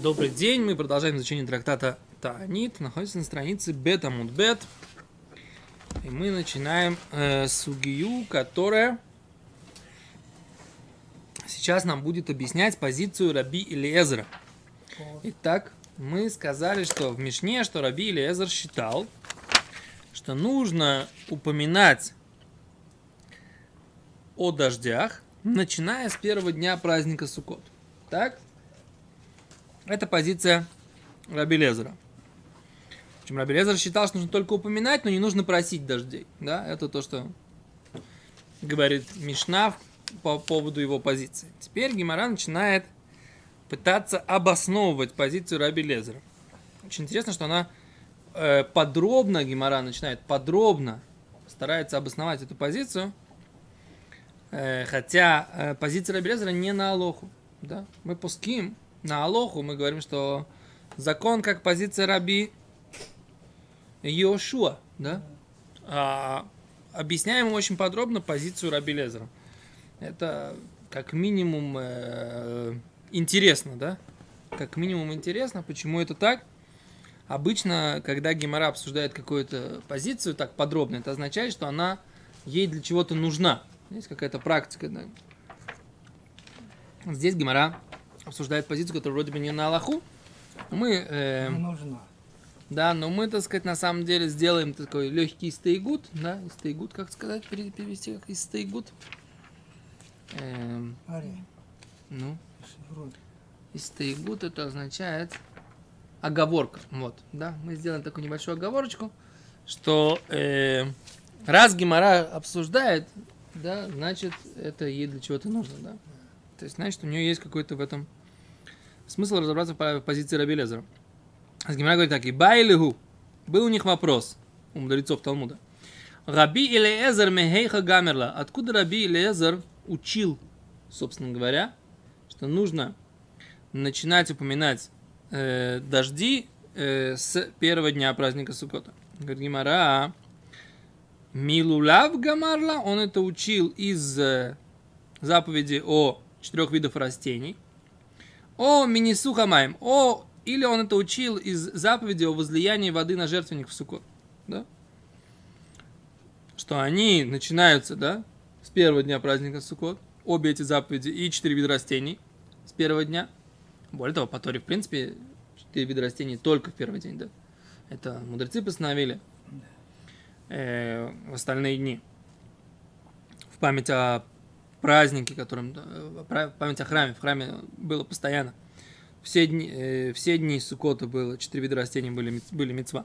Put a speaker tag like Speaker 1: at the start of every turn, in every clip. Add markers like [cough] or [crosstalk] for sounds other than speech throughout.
Speaker 1: Добрый день, мы продолжаем изучение трактата Таанит, находится на странице Бета Мудбет. И мы начинаем э, сугию, которая сейчас нам будет объяснять позицию Раби Илиезера. Итак, мы сказали, что в Мишне, что Раби Илиезер считал, что нужно упоминать о дождях, начиная с первого дня праздника Суккот. Так? Это позиция Раби Лезера. Причем Раби Лезер считал, что нужно только упоминать, но не нужно просить дождей. Да? Это то, что говорит Мишна по поводу его позиции. Теперь Гимара начинает пытаться обосновывать позицию Раби Лезера. Очень интересно, что она э, подробно, Гимара начинает подробно старается обосновать эту позицию, э, хотя э, позиция Раби Лезера не на Алоху. Да? Мы пуским на Алоху, мы говорим, что закон как позиция Раби Йошуа, да? А, объясняем очень подробно позицию Раби Лезера. Это как минимум э, интересно, да? Как минимум интересно, почему это так. Обычно, когда Гемора обсуждает какую-то позицию так подробно, это означает, что она ей для чего-то нужна. Есть какая-то практика. Да? Здесь Гемора обсуждает позицию, которая вроде бы не на Аллаху. Мы, э,
Speaker 2: Не нужна.
Speaker 1: да, но мы, так сказать, на самом деле сделаем такой легкий стейгут, да, стейгут, как сказать, пере- перевести как из стейгут. Эм,
Speaker 2: Ари,
Speaker 1: ну,
Speaker 2: шифруй.
Speaker 1: Истейгут это означает оговорка. Вот, да, мы сделаем такую небольшую оговорочку, что э, раз Гимара обсуждает, да, значит, это ей для чего-то нужно, да. То есть, значит, у нее есть какой-то в этом смысл разобраться в позиции Раби Лезера. Гимара говорит так, и байлигу, был у них вопрос, у мудрецов Талмуда. Раби Илиезер мехейха гамерла. Откуда Раби Илиезер учил, собственно говоря, что нужно начинать упоминать э, дожди э, с первого дня праздника Суккота. Говорит Гимара, Милулав Гамарла, он это учил из э, заповеди о четырех видах растений. О Минисухамаем, о или он это учил из заповеди о возлиянии воды на жертвенник в Суккот. Да? Что они начинаются, да, с первого дня праздника Суккот. Обе эти заповеди и четыре вида растений с первого дня. Более того, по Торе, в принципе, четыре вида растений только в первый день, да. Это мудрецы постановили э, в остальные дни. В память о празднике, которым, э, память о храме. В храме было постоянно. Все дни, э, все дни Сукота было, четыре вида растений были, были мецва.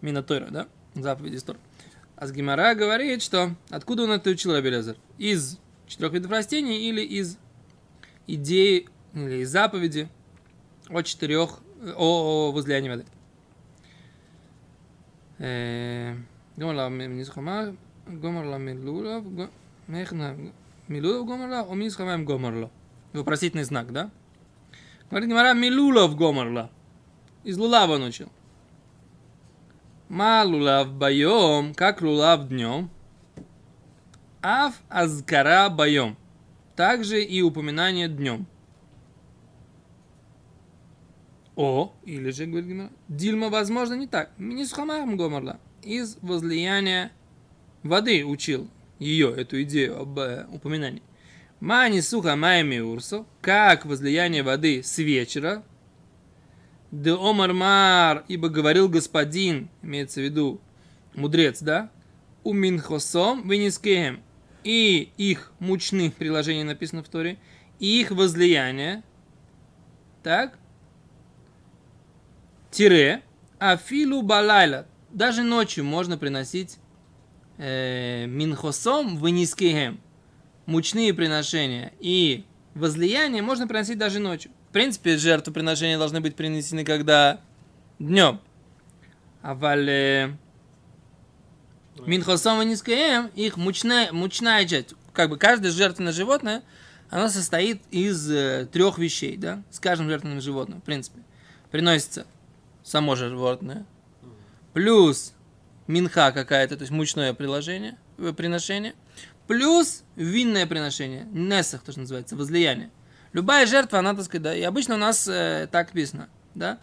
Speaker 1: Минатойра, да? Заповеди Тора. А говорит, что откуда он это учил Раби Лезер? Из четырех видов растений или из идеи или из заповеди о четырех, о, о возлиянии воды. Э, Гомер ла мизхама, гомер ла милулав, го- мехна милулав гомер ла, о мизхамаем гомер ла. Вопросительный знак, да? Говорит Гимара, милулав гомер ла. Из лулава он учил. Ма лулав байом, как лулав днем. Аф азкара байом. Также и упоминание днем. О, или же, говорит Гимара, Дильма, возможно, не так. Минисхамаем гоморла. Из возлияния воды учил ее, эту идею об э, упоминании. Мани суха майми урсо, как возлияние воды с вечера. Де омармар, ибо говорил господин, имеется в виду мудрец, да? У минхосом винискеем. И их мучных [laughs] приложений написано в Торе, и их возлияние, так, тире, афилу балайла. Даже ночью можно приносить э, минхосом вынискеем. Мучные приношения и возлияние можно приносить даже ночью. В принципе, жертвоприношения должны быть принесены когда днем. А вале минхосом вынискеем, их мучная, мучная часть. Как бы каждое жертвенное животное, оно состоит из э, трех вещей, да, с каждым жертвенным животным, в принципе. Приносится само животное, плюс минха какая-то, то есть мучное приложение, э, приношение, плюс винное приношение, несах, то, что называется, возлияние. Любая жертва, она, так сказать, да, и обычно у нас э, так написано, да,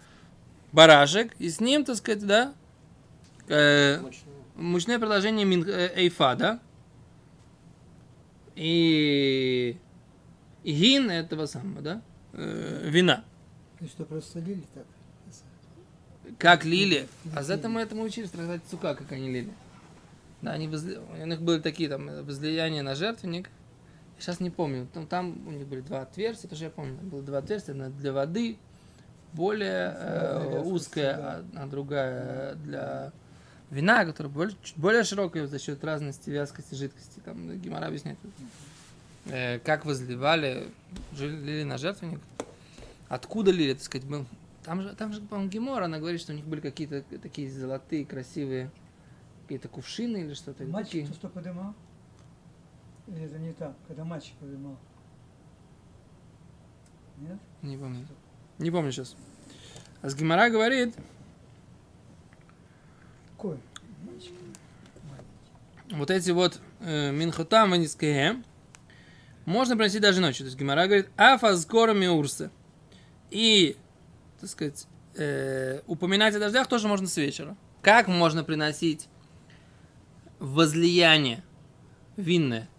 Speaker 1: барашек, и с ним, так сказать, да, э, мучное предложение мин, э, эйфа, да, и, и гин этого самого, да, э, вина.
Speaker 2: И что, просто лили так?
Speaker 1: Как лили. А за это мы этому учились, трактат Цука, как они лили. Да, они возли... у них были такие там возлияния на жертвенник. Сейчас не помню. Там, там у них были два отверстия, тоже я помню. Там было два отверстия, одна для воды, более э, узкая, а, а другая для вина, которая более, более широкая за счет разности вязкости жидкости. Там Гимара объясняет, э, как возливали, лили на жертвенник. Откуда лили, так сказать, был. Там же, там же, по-моему, Гемора, она говорит, что у них были какие-то такие золотые, красивые какие-то кувшины или что-то.
Speaker 2: Мальчик
Speaker 1: такие.
Speaker 2: то, что подымал? Или это не так, когда мальчик подымал? Нет?
Speaker 1: Не помню. Не помню сейчас. А с Гемора говорит,
Speaker 2: Какой? Мальчик.
Speaker 1: вот эти вот э, минхотам и можно приносить даже ночью. То есть Гемора говорит, афа скоро миурса. И, так сказать, э, упоминать о дождях тоже можно с вечера. Как можно приносить возлияние винное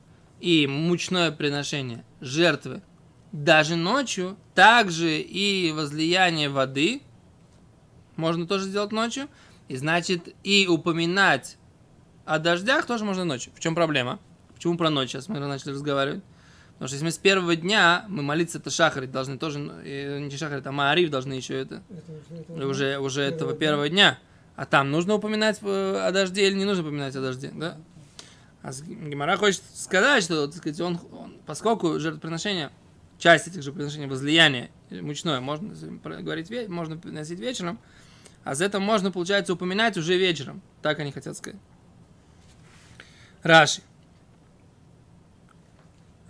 Speaker 1: и мучное приношение жертвы даже ночью, также и возлияние воды можно тоже сделать ночью. И значит, и упоминать о дождях тоже можно ночью. В чем проблема? Почему про ночь сейчас мы начали разговаривать? Потому что если мы с первого дня, мы молиться это шахарить должны тоже, э, не шахарить, а маариф должны еще это,
Speaker 2: Это, уже- это
Speaker 1: уже, уже этого
Speaker 2: первого
Speaker 1: первого дня. А там нужно упоминать э, о дожде или не нужно упоминать о дожде, да? А Гемара хочет сказать, что, так сказать, он, он- поскольку жертвоприношение, часть этих же приношений возлияния, мучное, можно говорить, можно приносить вечером, а за это можно, получается, упоминать уже вечером. Так они хотят сказать. Раши.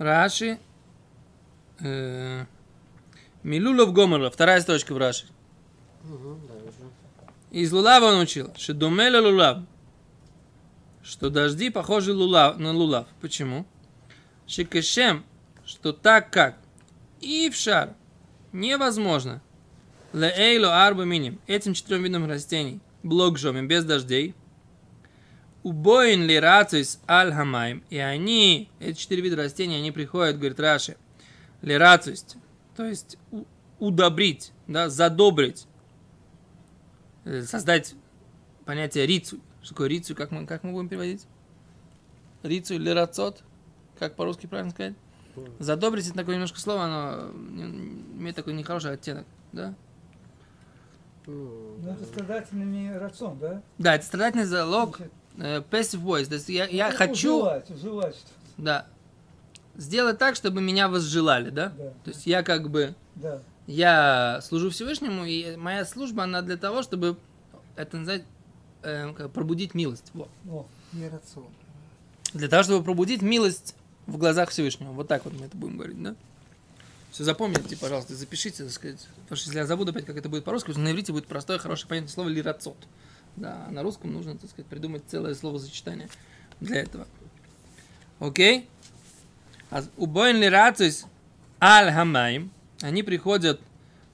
Speaker 1: Раши. э, Милулов Гомерлов. Вторая строчка в Раши. Из Лулава он учил, что домеля лулав, что дожди похожи лулав, на лулав. Почему? Шикешем, что так как и в шар невозможно леэйло арба миним, этим четырем видам растений, блок жомим, без дождей, убоин ли рацис аль и они, эти четыре вида растений, они приходят, говорит Раши, ли рацис, то есть удобрить, да, задобрить э, создать понятие рицу. Что такое рицу? Как мы, как мы будем переводить? Рицу или рацот? Как по-русски правильно сказать? Задобрить это такое немножко слово, оно не- имеет такой нехороший оттенок, да?
Speaker 2: Ну, это страдательный рацион, да?
Speaker 1: Да, это страдательный залог
Speaker 2: Значит,
Speaker 1: passive voice. То есть я, я
Speaker 2: ну,
Speaker 1: хочу,
Speaker 2: уживать что-то.
Speaker 1: да, сделать так, чтобы меня возжелали, да?
Speaker 2: Да.
Speaker 1: То есть я как бы,
Speaker 2: Да.
Speaker 1: я служу Всевышнему, и моя служба, она для того, чтобы, это называть, э, как пробудить милость. Вот.
Speaker 2: О.
Speaker 1: Для того, чтобы пробудить милость в глазах Всевышнего. Вот так вот мы это будем говорить, да? Все запомните, пожалуйста, запишите, так сказать. Потому что если я забуду опять, как это будет по-русски, на иврите будет простое, хорошее, понятное слово лирацот. Да, на русском нужно, так сказать, придумать целое словосочетание для этого. Окей? А убоин лирацис аль хамаим, они приходят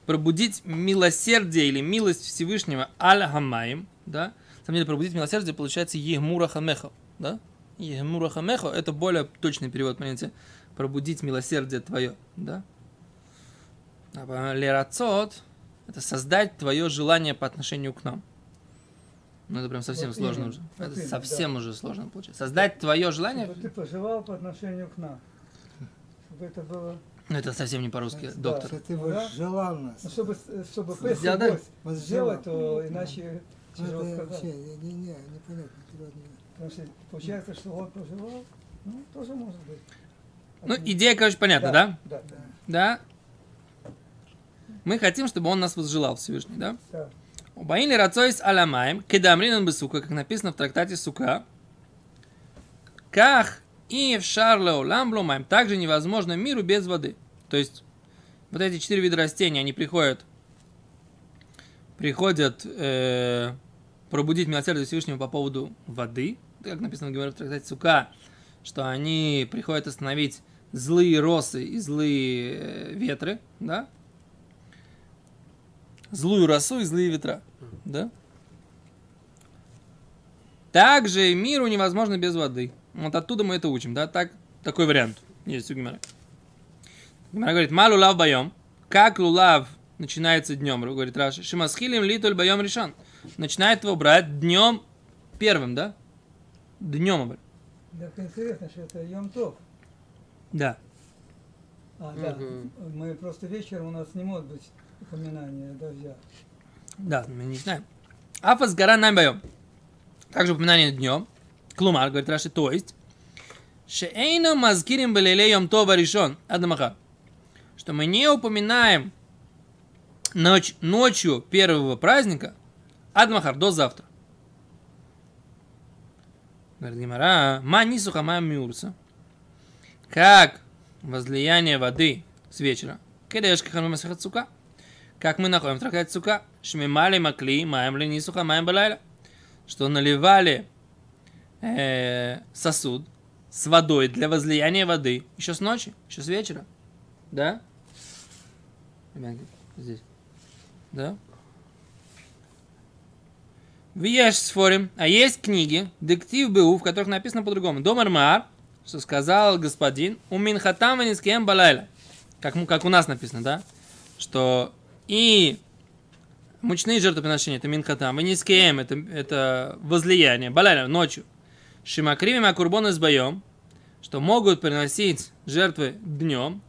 Speaker 1: пробудить милосердие или милость Всевышнего аль хамаим, да? На самом деле, пробудить милосердие получается егмура хамеха, да? Егмура хамеха – это более точный перевод понятия пробудить милосердие твое, да? А лерацот – это создать твое желание по отношению к нам. Ну, это прям совсем
Speaker 2: Вот
Speaker 1: сложно
Speaker 2: именно,
Speaker 1: уже.
Speaker 2: вот
Speaker 1: это
Speaker 2: именно,
Speaker 1: совсем уже сложно получается. Создать твое желание,
Speaker 2: Чтобы ты пожелал по отношению к нам. Чтобы это было...
Speaker 1: ну, это совсем не по-русски,
Speaker 2: Да.
Speaker 1: доктор.
Speaker 3: Что ты
Speaker 2: Да.
Speaker 3: нас.
Speaker 2: Ну, чтобы, чтобы
Speaker 1: Сделать,
Speaker 2: песо
Speaker 1: да?
Speaker 2: гость
Speaker 3: Возжелал.
Speaker 2: сделать, то иначе
Speaker 3: Ну,
Speaker 2: тяжело
Speaker 3: это
Speaker 2: сказать.
Speaker 3: вообще не, не, непонятно. не-
Speaker 2: Потому что получается, что он пожелал, ну, тоже может быть.
Speaker 1: Ну, идея, короче, понятна, да?
Speaker 2: Да, да.
Speaker 1: Да. Мы хотим, чтобы он нас возжелал Всевышний, да?
Speaker 2: да.
Speaker 1: Убаин рацойс аламаем, кедамринан бесука, как написано в трактате Сука. Ках и в шарле ламблумаем, также невозможно миру без воды. То есть, вот эти четыре вида растений, они приходят, приходят э, пробудить милосердие Всевышнего по поводу воды, как написано в трактате Сука, что они приходят остановить злые росы и злые э, ветры, да? Злую росу и злые ветра, да? Также миру невозможно без воды. Вот оттуда мы это учим, да? Так, такой вариант есть у Гимара. Гимара говорит, малу лав боем. Как лулав начинается днем, говорит Раши. Шимасхилим литуль боем решен. Начинает его брать днем первым, да? Днем.
Speaker 2: Так интересно, что это Йом-Тов.
Speaker 1: Да.
Speaker 2: А, да. Мы просто вечером у нас не может быть упоминания дождя.
Speaker 1: Да, мы не знаем. Афас гора нам боем. Также упоминание днем. Клумар, говорит Раши, то есть. Шеэйна мазкирим белеле йом това решен. Адамаха. Что мы не упоминаем ночь, ночью первого праздника Адмахар до завтра. Говорит Гимара, ма нисуха ма миурса. Как возлияние воды с вечера. Кедешка хану масахат сука. Как мы находим в трактате сука. Шмимали макли маем ли маем балайла. Что наливали э, сосуд с водой для возлияния воды еще с ночи, еще с вечера. Да? Здесь. Да? Вияш сфорим. А есть книги, дектив БУ, в которых написано по-другому. Домар Маар, что сказал господин, у с кем балайла. Как, как у нас написано, да? Что и мучные жертвоприношения, это с кем, это, это возлияние, балайла, ночью. Шимакривим акурбон с боем, что могут приносить жертвы днем,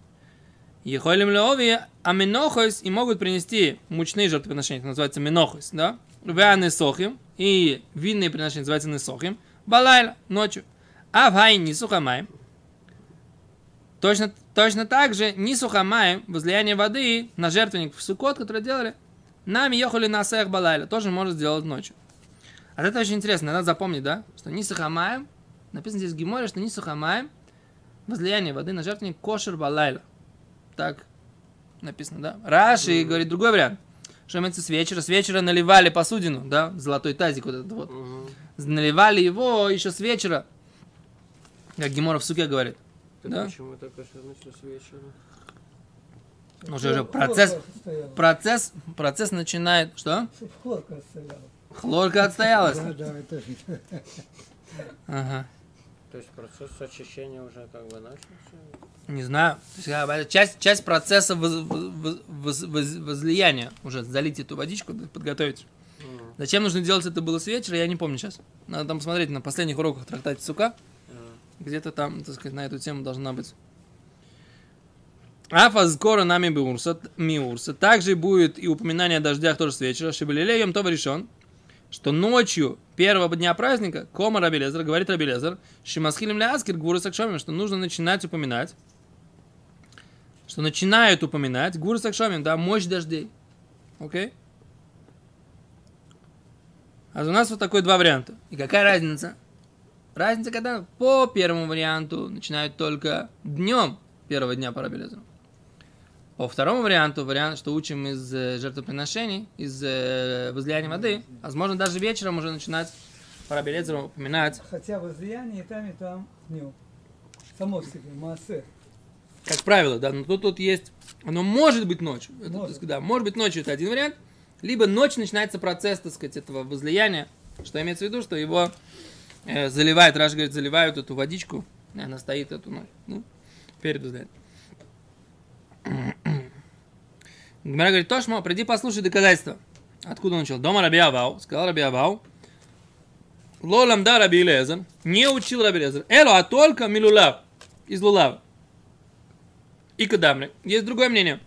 Speaker 1: Ехолим леови аминохос и могут принести мучные жертвоприношения, это называется минохос, да? Веаны сохим и винные приношения называются несохим. Балайла, ночью. А в хай не сухамай. Точно, точно так же не сухамай, возлияние воды на жертвенник в сукот, который делали, нами ехали на сех балайла, тоже можно сделать ночью. А это очень интересно, надо запомнить, да? Что не сухамаем, написано здесь в Гиморе, что не сухамаем, возлияние воды на жертвенник кошер балайла. Так написано, да? Раши говорит другой вариант. Что имеется с вечера? С вечера наливали посудину, да? Золотой тазик вот этот вот. Наливали его еще с вечера. Как Гемора в суке говорит.
Speaker 4: Так
Speaker 1: Да?
Speaker 4: почему так кошер начал с вечера?
Speaker 1: Ну, уже, уже
Speaker 2: Хлорка
Speaker 1: процесс,
Speaker 2: стояла.
Speaker 1: процесс, процесс начинает... Что?
Speaker 2: Хлорка стояла.
Speaker 1: Хлорка отстоялась.
Speaker 3: Да, да, это
Speaker 1: Ага.
Speaker 4: То есть процесс очищения уже как бы начался?
Speaker 1: Не знаю. То есть, как бы, Часть, часть процесса воз- воз- воз- воз- возлияния. Уже залить эту водичку, подготовить.
Speaker 4: Мгм.
Speaker 1: Зачем нужно делать это было с вечера, я не помню сейчас. Надо там посмотреть на последних уроках трактате Сука. Где-то там, так сказать, на эту тему должна быть. Афа скоро нами биурса, миурса. Также будет и упоминание о дождях тоже с вечера. Шибалилеем то решен, что ночью первого дня праздника Кома Рабелезер, говорит Рабелезер, Шимасхилем Ляскир, Гуру Сакшомим, что нужно начинать упоминать, что начинают упоминать Гуру Сакшомим, да, мощь дождей. Окей? А у нас вот такой два варианта. И какая разница? Разница, когда по первому варианту начинают только днем первого дня по Рабелезеру. По второму варианту, вариант, что учим из э, жертвоприношений, из э, возлияния воды, возможно, даже вечером уже начинать по Рабелезеру упоминать,
Speaker 2: Хотя возлияние и там, и там днем. Само себе, массе.
Speaker 1: как правило, да, но тут, тут есть, оно может быть ночью, Это,
Speaker 2: Может.
Speaker 1: так сказать, да, может быть ночью, это один вариант, либо ночью начинается процесс, так сказать, этого возлияния, что имеется в виду, что его э, заливают, Раш говорит, заливают эту водичку, и она стоит эту ночь, ну, перед возлиянием. Гмара говорит, Тошмо, приди послушай доказательства. Откуда он начал? Дома Раби Авау, сказал Раби Авау, Лолам да Раби Лезер, не учил Раби Лезер, Эло, а только Милулав, из Лулава. И Кадамри. Есть другое мнение.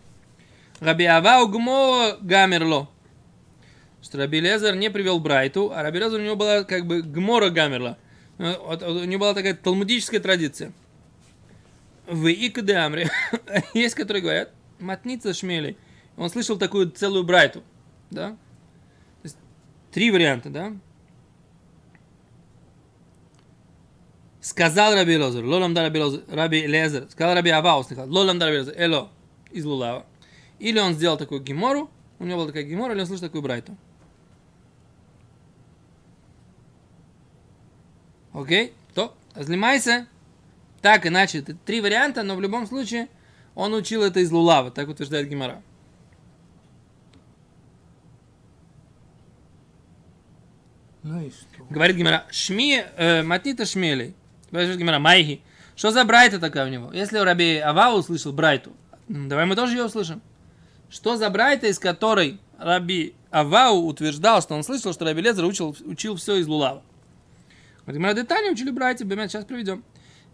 Speaker 1: Раби Авау Гмо Гамерло. Что Раби Лезер не привел Брайту, а Раби Лезер у него была как бы Гмора Гамерла. Э, У него была такая талмудическая традиция. В Икадамре [laughs] есть, которые говорят, матница шмели. Он слышал такую целую Брайту. Да? Три варианта, да? Сказал Раби Лозер, лолам да Раби Лозер, Раби Лезер, сказал Раби Авау, слыхал, лолам да Раби Лезер, эло, из Лулава. Или он сделал такую гемору, у него была такая гемора, или он слышал такую брайту. Окей, то, занимайся, Так, иначе, это три варианта, но в любом случае он учил это из Лулава, так утверждает Гимара.
Speaker 3: Ну и что?
Speaker 1: Говорит Гимара, Шми, э, Матнита Шмелей. Говорит Гимара, Майхи. Что за Брайта такая у него? Если Раби Ава услышал Брайту, давай мы тоже ее услышим. Что за Брайта, из которой Раби Авау утверждал, что он слышал, что Раби Лезер учил, учил все из Лулава. Вот Гимара Детани учили Брайте, Бемет, сейчас приведем.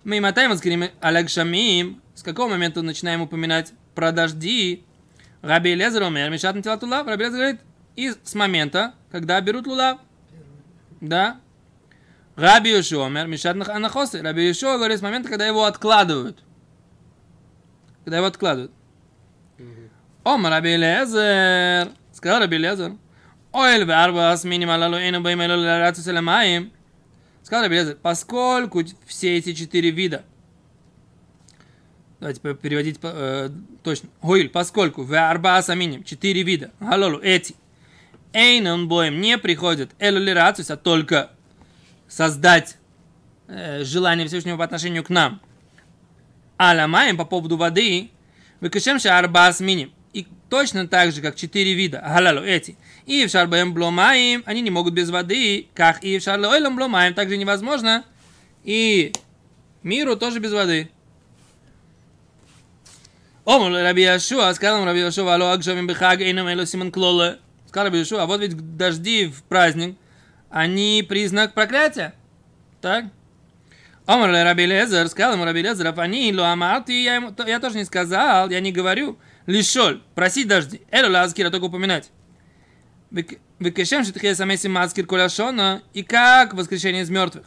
Speaker 1: Мы мотаем скрим Алякшамим. С какого момента начинаем упоминать про дожди? Раби Лезер умер, Мишат Натилат Лулав. Раби Лезер говорит, и с момента, когда берут Лулав. Да. Раби Йошуа умер, Мишат Анахосы. Раби Йошуа говорит с момента, когда его откладывают. Когда его откладывают. Омар Раби Лезер. Сказал Раби Лезер. Оэль варба с минималалу эйну бэйм элю ларацу селамаим. Сказал Раби Лезер, поскольку все эти четыре вида Давайте переводить э, точно. Гойль, поскольку в арба саминим четыре вида, галолу, эти, эйнон боем не приходят элю лирацус, а только создать э, желание Всевышнего по отношению к нам. Аламаем по поводу воды, выкашем арба миним. Точно так же, как четыре вида, галалу, эти, и в шарбаем бломаем, они не могут без воды, как и в шарлоэлем бломаем, также невозможно, и миру тоже без воды. Омар Раби Яшуа, сказал Раби Яшуа, алло, акшамим бихаг, эйнам эло симон клоле. Сказал Раби Яшуа, вот ведь дожди в праздник, они признак проклятия. Так? Омар Раби Лезер, сказал ему Раби Лезер, они, ло амарти, я тоже не сказал, я не говорю. Лишоль, просить дожди. Эло лазкира, только упоминать. Векешем шетхе самеси маскир коляшона, и как воскрешение из мертвых.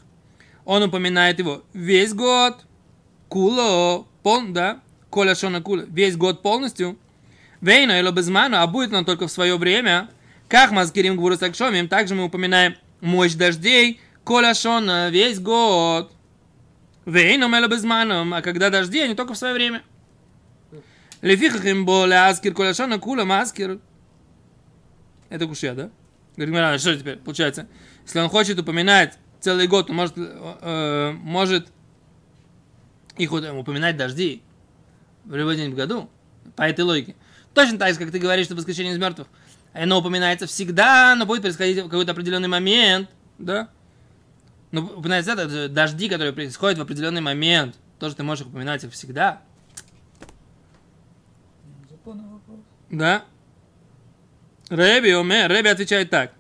Speaker 1: Он упоминает его весь год, куло, пол, да, коля шона кула, весь год полностью. Вейна или безману, а будет он только в свое время. Как маскирим гвуру сакшомим, также мы упоминаем мощь дождей, коля шона, весь год. Вейна или безману, а когда дожди, они только в свое время. Лефихах им боле аскир коля шона кула маскир. Это кушья, да? Говорит, «Гмара, что теперь получается? Если он хочет упоминать целый год, он может, э, может их упоминать дожди в любой день в году, по этой логике. Точно так же, как ты говоришь, что воскрешение из мертвых, оно упоминается всегда, но будет происходить в какой-то определенный момент, да? Но упоминается это дожди, которые происходят в определенный момент, тоже ты можешь упоминать их всегда,
Speaker 2: Законный вопрос.
Speaker 1: Да? Рэби Омер, Рэби отвечает так.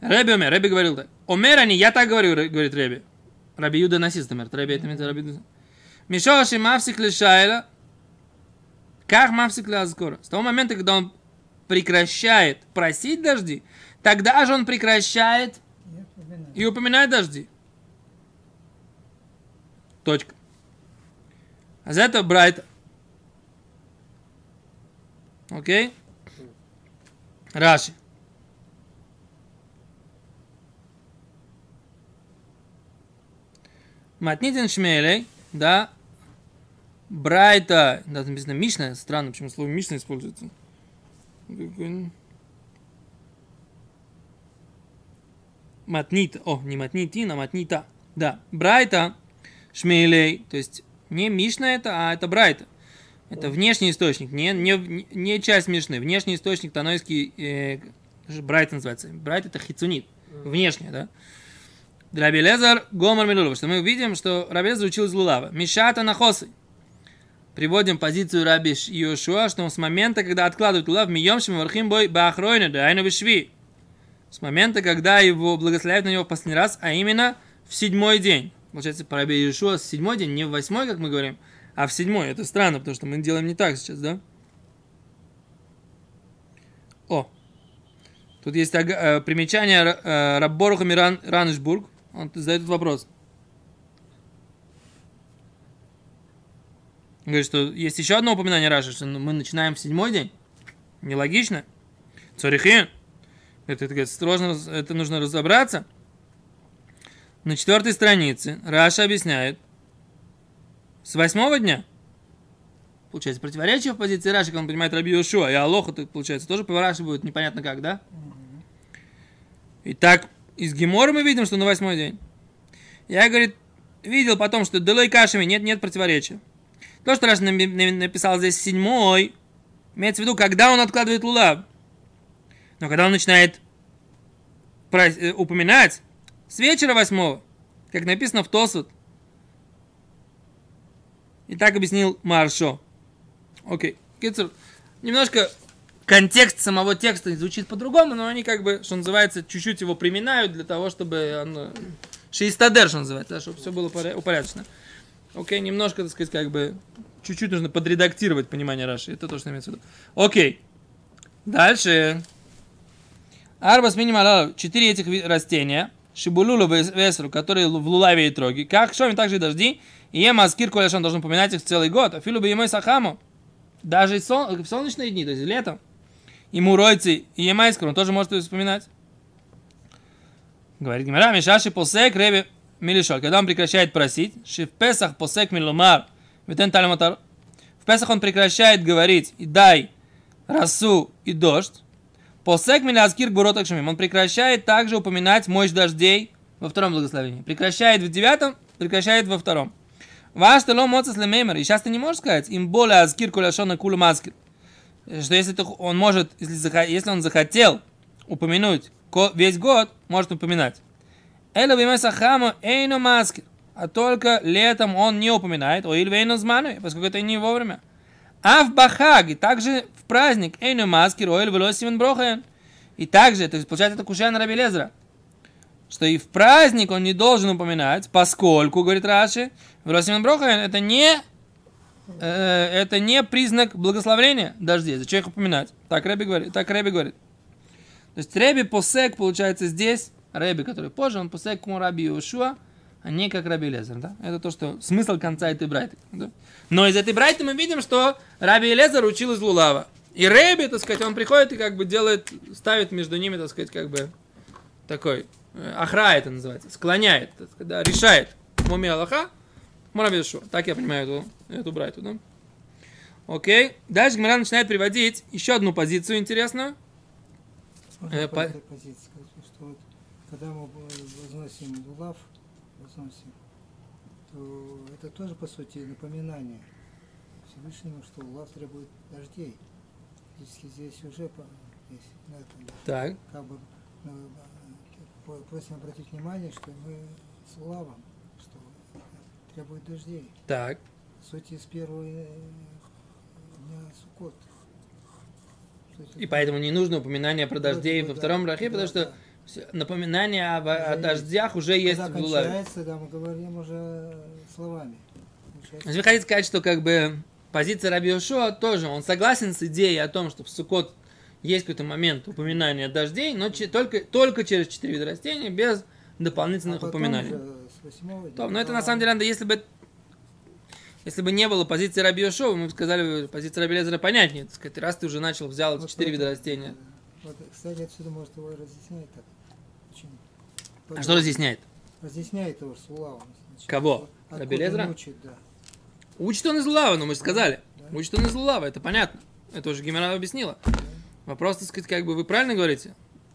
Speaker 1: Рэби Омер, Рэби говорил так. Омер они, я так говорю, говорит Рэби. Раби Юда Насист, Омер. Рэби это имеется Раби Юда. Мишоши мавсик лишайла. Как мавсик лазкора? С того момента, когда он прекращает просить дожди, тогда же он прекращает
Speaker 2: и
Speaker 1: упоминает дожди. Точка. А за это Брайт. Окей? Раши. Матнитин Шмелей, да, Брайта, да, там написано Мишна, странно, почему слово Мишна используется. Матнита, о, не матнитин, а матнита. Да, Брайта, Шмелей, то есть не Мишна это, а это Брайта. Это внешний источник, не, не, не часть Мишны. Внешний источник танойский, э, Брайт называется. Брайт это хицунит, внешний, да. Раби Лезар Гомар Милулова, что мы видим, что Раби Лезар учил из Лулава. Мишата нахосы. Приводим позицию Раби Йошуа, что он с момента, когда откладывают Лулав, мием шим вархим бой бахройна, да айну вишви. С момента, когда его благословляют на него в последний раз, а именно в седьмой день. Получается, по Раби Йошуа седьмой день, не в восьмой, как мы говорим, а в седьмой. Это странно, потому что мы делаем не так сейчас, да? О, Тут есть э, примечание э, Рабборуха Миран. Он задает этот вопрос. Говорит, что есть еще одно упоминание Раши, что мы начинаем в седьмой день. Нелогично. Цорихин. Это, это, сложно, это нужно разобраться. На четвертой странице Раша объясняет. С восьмого дня. Получается, противоречие в позиции Раши, когда он понимает Раби Йошуа, и Алоха, то, получается, тоже по Раши будет непонятно как, да? Итак, из Гемора мы видим, что на восьмой день. Я, говорит, видел потом, что Делой Кашами нет, нет противоречия. То, что Раш на- на- написал здесь седьмой, имеется в виду, когда он откладывает лулав. Но когда он начинает э, упоминать с вечера восьмого, как написано в Тосфот, и так объяснил Маршо. Окей. Кицур, немножко контекст самого текста звучит по-другому, но они как бы, что называется, чуть-чуть его приминают для того, чтобы он... э, Шеистадер, что называется, да, чтобы все было поря- упорядочено. Окей, немножко, так сказать, как бы, чуть-чуть нужно подредактировать понимание Раши. Это то, что имеется в виду. Окей. Дальше. Арбас минимал четыре этих растения. Шибулулу весру, которые в лулаве и троги. Как шовин, также и дожди. И ема аскир коляшан должен поминать их целый год. А филу бы емой сахаму. Даже в солнечные дни, то есть летом. И муройцы, и емайскор, он тоже может их вспоминать. Говорит Гимара, Мишаши посек ребе милишол. Когда он прекращает просить, ши в Песах посек милумар, витен талиматар. В Песах он прекращает говорить и дай росу и дождь. Посек милязкир буротак шумим. Он прекращает также упоминать мощь дождей во втором благословении. Прекращает в девятом, прекращает во втором. Ваш тело моцес лемеймер. И сейчас ты не можешь сказать, им более аскир куляшона кулу маскир. Что если ты- он может, если, если он захотел упомянуть весь год, может упоминать. Эла бимеса хаму эйно маскир. А только летом он не упоминает, о ильвейно зману, поскольку это не вовремя. А в Бахаге, также в праздник, эйно маскир, о ильвелосивен брохаен. И также, то есть получается это Раби Лезера, что и в праздник он не должен упоминать, поскольку, говорит Раши, Велосивен брохаен это не э, это не признак благословения дождей. Зачем их упоминать? Так Рэби говорит. Так Рэби говорит. То есть Рэби посек, получается, здесь, Рэби, который позже, он посек к Раби Иошуа, а не как Раби Лезер, да? Это то, что смысл конца этой брайты. Да? Но из этой брайты мы видим, что Раби Лезер учил из Лулава. И Рэби, так сказать, он приходит и как бы делает, ставит между ними, так сказать, как бы такой, ахра это называется, склоняет, так сказать, да, решает в уме Аллаха, Иошуа. Так я понимаю эту, эту брайту, да? Окей. Дальше Гмара начинает приводить еще одну позицию интересную.
Speaker 2: Можно
Speaker 1: Э,
Speaker 2: по
Speaker 1: по-
Speaker 2: этой позиции сказать, что вот, когда мы возносим лулав, возносим, то это тоже, по сути, напоминание Всевышнему, что лулав требует дождей. Фактически здесь уже здесь, на этом,
Speaker 1: Так.
Speaker 2: как бы просим обратить внимание, что мы с лулавом, что требует дождей.
Speaker 1: Так.
Speaker 2: В сути, с первого э, дня Суккот.
Speaker 1: И поэтому не нужно упоминание про дождей
Speaker 2: бы
Speaker 1: во
Speaker 2: да.
Speaker 1: втором брахе,
Speaker 2: Да,
Speaker 1: потому что
Speaker 2: да.
Speaker 1: напоминание об- о, дождях уже есть в Лулаве.
Speaker 2: да, мы говорим уже словами.
Speaker 1: Вы хотите сказать, что как бы позиция Раби Йошуа тоже, он согласен с идеей о том, что в Суккот есть какой-то момент упоминания дождей, но только, только через четыре вида растений, без дополнительных
Speaker 2: а
Speaker 1: упоминаний.
Speaker 2: уже с восьмого дня
Speaker 1: То, но это на самом деле надо, если бы если бы не было позиции Раби Йошуа, мы бы сказали, позиция Раби Лезера понятнее. Так сказать, раз ты уже начал, взял
Speaker 2: Вот
Speaker 1: четыре вида растения.
Speaker 2: да. Вот, кстати, отсюда может его и разъяснять так. Очень.
Speaker 1: А что разъясняет?
Speaker 2: Разъясняет его с значит,
Speaker 1: Кого? Раби Лезера?
Speaker 2: учит, да.
Speaker 1: Учит он из Лулава, но мы же сказали.
Speaker 2: Да.
Speaker 1: Учит он из Лулава, это понятно. Это уже Гимара объяснила. Вопрос, так сказать, как бы вы правильно говорите?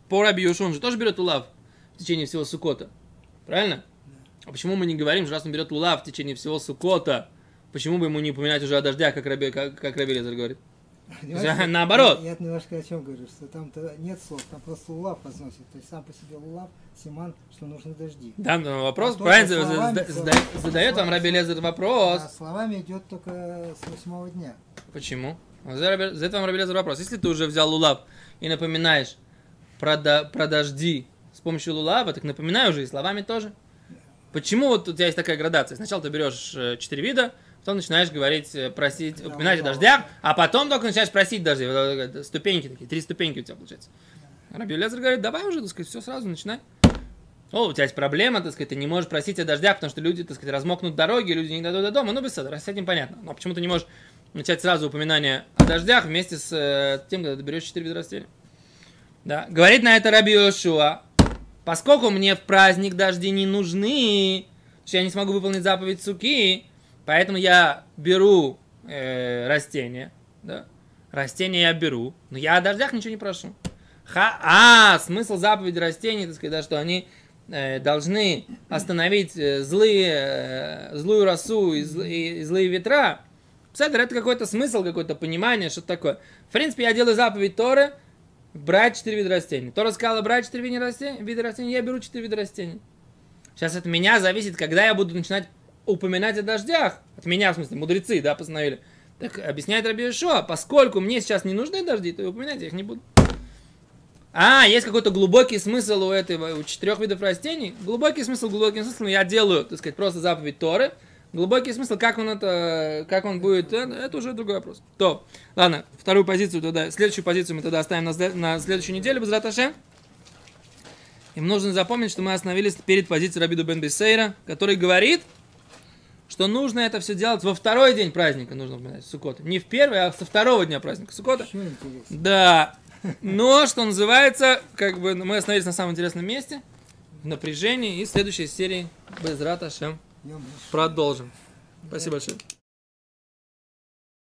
Speaker 1: По Раби Йошуа он же тоже берет Лулав в течение всего Сукота. Правильно? А почему мы не говорим, что раз он берет Лулав в течение всего Сукота, почему бы ему не упоминать уже о дождях, как Раби, как, как Раби Лезер говорит?
Speaker 2: Понимаете,
Speaker 1: наоборот.
Speaker 2: Я, я немножко о чем говорю, что там-то нет слов, там просто лулав возносит. То есть сам по себе лулав, симан, что нужны дожди.
Speaker 1: Да, но вопрос,
Speaker 2: А
Speaker 1: правильно,
Speaker 2: словами,
Speaker 1: зада- задает, задает вам Раби Лезер вопрос.
Speaker 2: А словами идет только с восьмого дня.
Speaker 1: Почему? Задает задает вам Раби Лезер вопрос. Если ты уже взял Лулав и напоминаешь про, до- про дожди с помощью Лулава, так напоминай уже и словами тоже. Почему вот у тебя есть такая градация? Сначала ты берешь э, четыре вида, потом начинаешь говорить, э, просить, упоминать о дождях, а потом только начинаешь просить. Вот это Ступеньки такие, три ступеньки у тебя получается. Раби Лезер говорит, давай уже, так сказать, все сразу начинай. О, у тебя есть проблема, так сказать, ты не можешь просить о дождях, потому что люди, так сказать, размокнут дороги, люди не дойдут до дома. Ну, без с этим понятно. Но почему ты не можешь начать сразу упоминание о дождях вместе с э, тем, когда ты берешь четыре вида растений? Да. Говорит на это Раби Йошуа, поскольку мне в праздник дожди не нужны, что я не смогу выполнить заповедь суки, поэтому я беру э, растения, да, растения я беру, но я о дождях ничего не прошу. Ха, а, смысл заповеди растений, так сказать, да, что они должны остановить э, злые, э, злую росу и, зл- и злые ветра, Пседер, это какой-то смысл, какое-то понимание, что такое. В принципе, я делаю заповедь Торы, брать четыре вида растений. Тора сказала брать четыре вида растений, вида растений, я беру четыре вида растений. Сейчас от меня зависит, когда я буду начинать упоминать о дождях. От меня, в смысле, мудрецы, да, постановили. Так объясняет Раби Ишуа, поскольку мне сейчас не нужны дожди, то и упоминать я их не буду. А, есть какой-то глубокий смысл у этого, у четырех видов растений. Глубокий смысл, глубокий смысл, я делаю, так сказать, просто заповедь Торы. Глубокий смысл, как он это, как он будет, э, это уже другой вопрос. То, ладно, вторую позицию тогда, следующую позицию мы тогда оставим на, на следующую неделю, без раташе. Им нужно запомнить, что мы остановились перед позицией Рабиду бен Бесейра, который говорит, что нужно это все делать во второй день праздника, нужно упоминать, Суккота. Не в первый, а со второго дня праздника Суккота. Да. Но, что называется, как бы мы остановились на самом интересном месте, в напряжении, и в следующей серии без
Speaker 2: Йом
Speaker 1: продолжим. Спасибо большое.